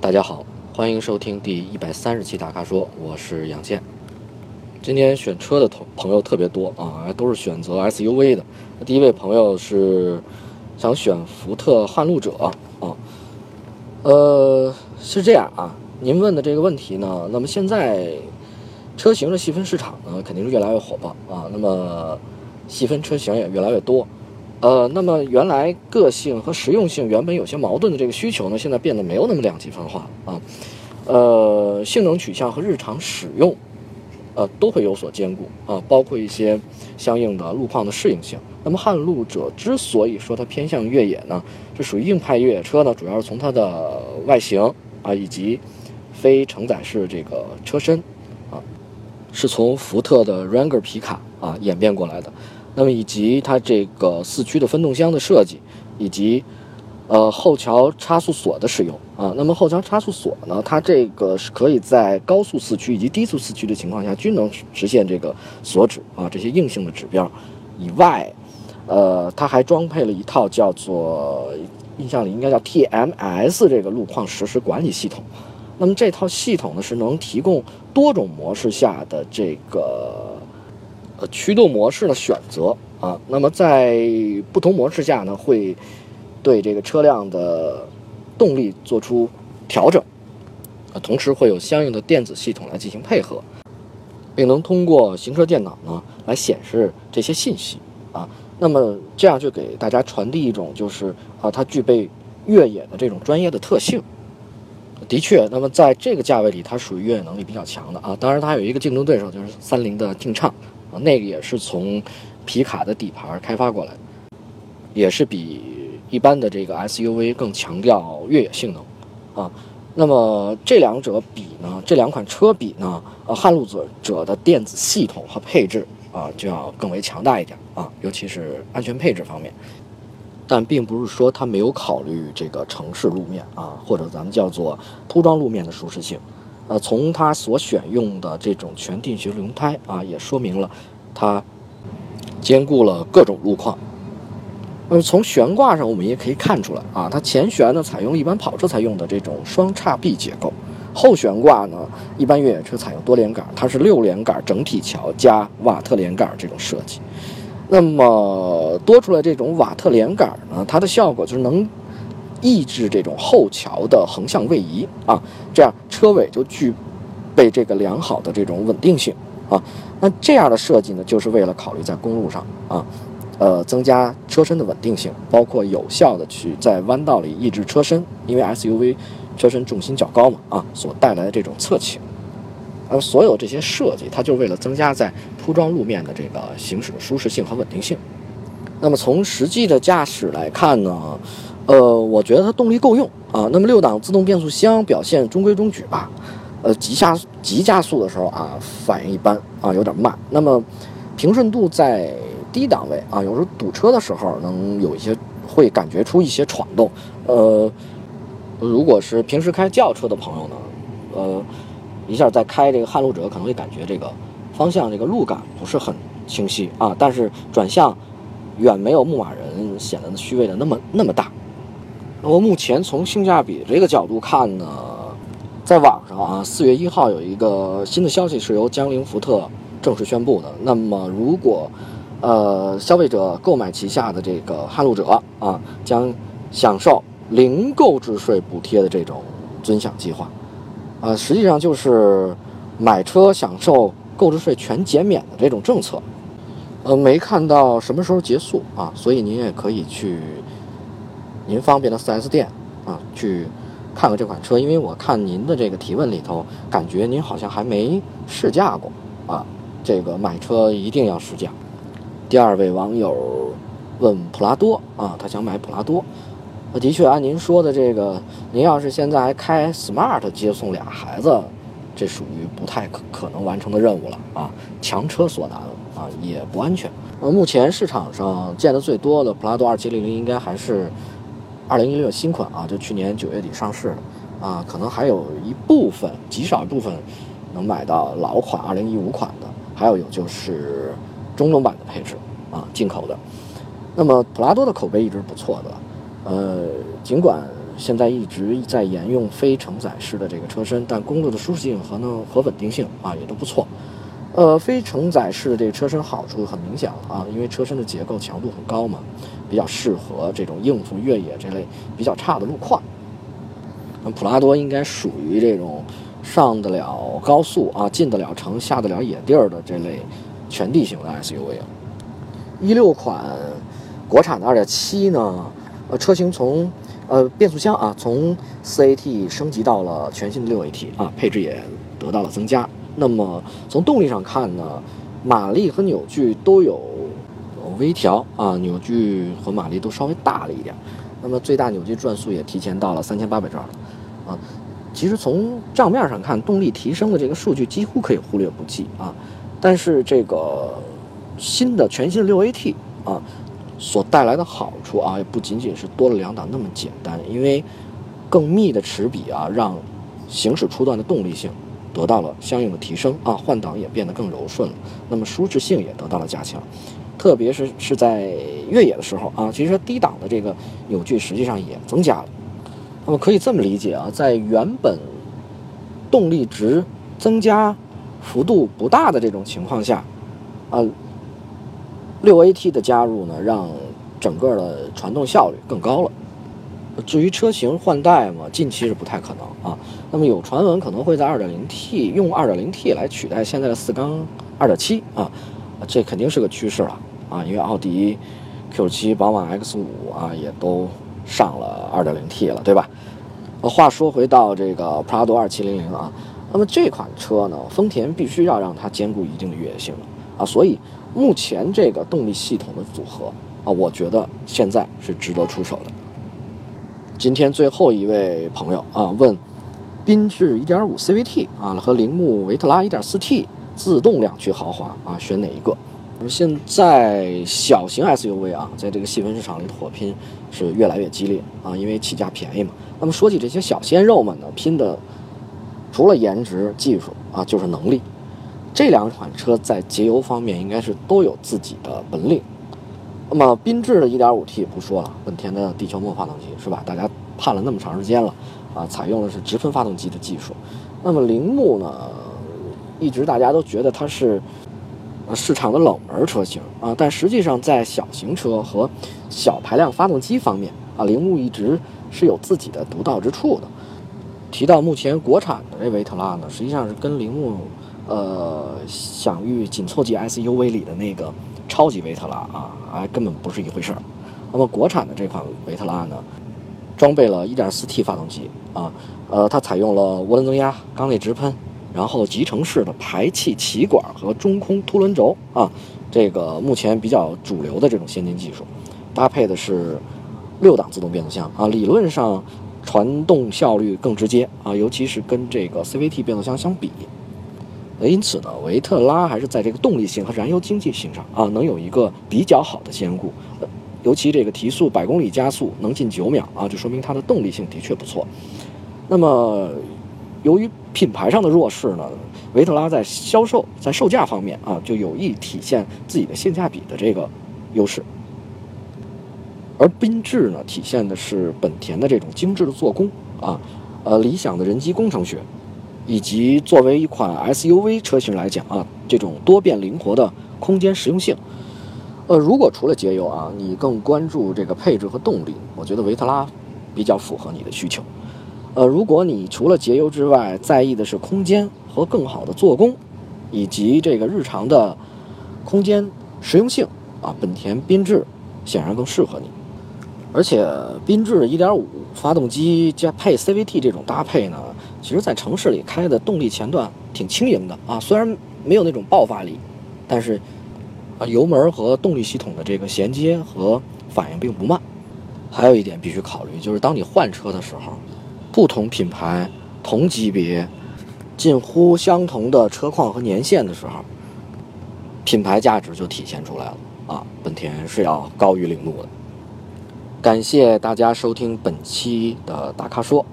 大家好，欢迎收听第一百三十期大咖说，我是杨健。今天选车的朋朋友特别多啊，都是选择 SUV 的。第一位朋友是想选福特撼路者啊，呃，是这样啊，您问的这个问题呢，那么现在车型的细分市场呢，肯定是越来越火爆啊，那么细分车型也越来越多。呃，那么原来个性和实用性原本有些矛盾的这个需求呢，现在变得没有那么两极分化啊。呃，性能取向和日常使用，呃，都会有所兼顾啊，包括一些相应的路况的适应性。那么撼路者之所以说它偏向越野呢，是属于硬派越野车呢，主要是从它的外形啊，以及非承载式这个车身啊，是从福特的 Ranger 皮卡啊演变过来的。那么以及它这个四驱的分动箱的设计，以及呃后桥差速锁的使用啊。那么后桥差速锁呢，它这个是可以在高速四驱以及低速四驱的情况下均能实现这个锁止啊这些硬性的指标。以外，呃，它还装配了一套叫做印象里应该叫 TMS 这个路况实时管理系统。那么这套系统呢是能提供多种模式下的这个。驱动模式的选择啊，那么在不同模式下呢，会对这个车辆的动力做出调整，啊，同时会有相应的电子系统来进行配合，并能通过行车电脑呢来显示这些信息啊，那么这样就给大家传递一种就是啊，它具备越野的这种专业的特性。的确，那么在这个价位里，它属于越野能力比较强的啊。当然，它有一个竞争对手就是三菱的劲畅。啊，那个也是从皮卡的底盘开发过来，也是比一般的这个 SUV 更强调越野性能啊。那么这两者比呢，这两款车比呢，呃，撼路者者的电子系统和配置啊就要更为强大一点啊，尤其是安全配置方面。但并不是说它没有考虑这个城市路面啊，或者咱们叫做铺装路面的舒适性。呃，从它所选用的这种全定型轮胎啊，也说明了它兼顾了各种路况。那么从悬挂上，我们也可以看出来啊，它前悬呢采用一般跑车才用的这种双叉臂结构，后悬挂呢一般越野车采用多连杆，它是六连杆整体桥加瓦特连杆这种设计。那么多出来这种瓦特连杆呢，它的效果就是能。抑制这种后桥的横向位移啊，这样车尾就具备这个良好的这种稳定性啊。那这样的设计呢，就是为了考虑在公路上啊，呃，增加车身的稳定性，包括有效的去在弯道里抑制车身，因为 SUV 车身重心较高嘛啊，所带来的这种侧倾。而所有这些设计，它就是为了增加在铺装路面的这个行驶的舒适性和稳定性。那么从实际的驾驶来看呢？呃，我觉得它动力够用啊。那么六档自动变速箱表现中规中矩吧。呃，急下急加速的时候啊，反应一般啊，有点慢。那么平顺度在低档位啊，有时候堵车的时候能有一些会感觉出一些闯动。呃，如果是平时开轿车的朋友呢，呃，一下在开这个撼路者可能会感觉这个方向这个路感不是很清晰啊。但是转向远没有牧马人显得虚位的那么那么大。那么目前从性价比这个角度看呢，在网上啊，四月一号有一个新的消息是由江铃福特正式宣布的。那么如果呃消费者购买旗下的这个撼路者啊，将享受零购置税补贴的这种尊享计划，啊，实际上就是买车享受购置税全减免的这种政策。呃，没看到什么时候结束啊，所以您也可以去。您方便的 4S 店啊，去看看这款车，因为我看您的这个提问里头，感觉您好像还没试驾过啊。这个买车一定要试驾。第二位网友问普拉多啊，他想买普拉多。那的确按您说的这个，您要是现在还开 smart 接送俩孩子，这属于不太可可能完成的任务了啊，强车所难啊，也不安全。呃，目前市场上见的最多的普拉多2700应该还是。二零一六新款啊，就去年九月底上市的啊，可能还有一部分极少一部分能买到老款二零一五款的，还有有就是中东版的配置啊，进口的。那么普拉多的口碑一直不错的，呃，尽管现在一直在沿用非承载式的这个车身，但公路的舒适性和呢和稳定性啊也都不错。呃，非承载式的这个车身好处很明显了啊，因为车身的结构强度很高嘛，比较适合这种应付越野这类比较差的路况。那普拉多应该属于这种上得了高速啊，进得了城、下得了野地儿的这类全地形的 SUV 啊。一六款国产的二点七呢，呃，车型从呃变速箱啊从四 AT 升级到了全新的六 AT 啊，配置也得到了增加。那么从动力上看呢，马力和扭矩都有微调啊，扭矩和马力都稍微大了一点。那么最大扭矩转速也提前到了三千八百转了啊。其实从账面上看，动力提升的这个数据几乎可以忽略不计啊。但是这个新的全新的六 AT 啊，所带来的好处啊，也不仅仅是多了两档那么简单，因为更密的齿比啊，让行驶初段的动力性。得到了相应的提升啊，换挡也变得更柔顺了，那么舒适性也得到了加强，特别是是在越野的时候啊，其实低档的这个扭矩实际上也增加了。那么可以这么理解啊，在原本动力值增加幅度不大的这种情况下，啊，六 AT 的加入呢，让整个的传动效率更高了。至于车型换代嘛，近期是不太可能啊。那么有传闻可能会在 2.0T 用 2.0T 来取代现在的四缸2.7啊，这肯定是个趋势了啊。因为奥迪 Q7、宝马 X5 啊也都上了 2.0T 了，对吧？呃，话说回到这个 Prado 2700啊，那么这款车呢，丰田必须要让它兼顾一定的越野性能啊，所以目前这个动力系统的组合啊，我觉得现在是值得出手的。今天最后一位朋友啊问，缤智1.5 CVT 啊和铃木维特拉 1.4T 自动两驱豪华啊选哪一个？那么现在小型 SUV 啊在这个细分市场里的火拼是越来越激烈啊，因为起价便宜嘛。那么说起这些小鲜肉们呢，拼的除了颜值、技术啊，就是能力。这两款车在节油方面应该是都有自己的本领。那么缤智的 1.5T 不说了，本田的地球梦发动机是吧？大家盼了那么长时间了，啊，采用的是直喷发动机的技术。那么铃木呢，一直大家都觉得它是市场的冷门车型啊，但实际上在小型车和小排量发动机方面啊，铃木一直是有自己的独到之处的。提到目前国产的这维特拉呢，实际上是跟铃木呃享誉紧凑级 SUV 里的那个。超级维特拉啊，还根本不是一回事儿。那么国产的这款维特拉呢，装备了 1.4T 发动机啊，呃，它采用了涡轮增压、缸内直喷，然后集成式的排气歧管和中空凸轮轴啊，这个目前比较主流的这种先进技术，搭配的是六档自动变速箱啊，理论上传动效率更直接啊，尤其是跟这个 CVT 变速箱相比。因此呢，维特拉还是在这个动力性和燃油经济性上啊，能有一个比较好的兼顾。尤其这个提速百公里加速能近九秒啊，就说明它的动力性的确不错。那么，由于品牌上的弱势呢，维特拉在销售在售价方面啊，就有意体现自己的性价比的这个优势。而缤智呢，体现的是本田的这种精致的做工啊，呃，理想的人机工程学。以及作为一款 SUV 车型来讲啊，这种多变灵活的空间实用性，呃，如果除了节油啊，你更关注这个配置和动力，我觉得维特拉比较符合你的需求。呃，如果你除了节油之外，在意的是空间和更好的做工，以及这个日常的空间实用性啊，本田缤智显然更适合你。而且缤智1.5发动机加配 CVT 这种搭配呢？其实，在城市里开的动力前段挺轻盈的啊，虽然没有那种爆发力，但是啊，油门和动力系统的这个衔接和反应并不慢。还有一点必须考虑，就是当你换车的时候，不同品牌、同级别、近乎相同的车况和年限的时候，品牌价值就体现出来了啊。本田是要高于铃木的。感谢大家收听本期的大咖说。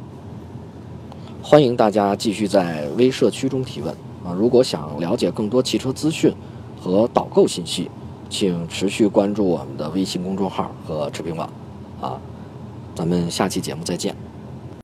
欢迎大家继续在微社区中提问啊！如果想了解更多汽车资讯和导购信息，请持续关注我们的微信公众号和视频网啊！咱们下期节目再见。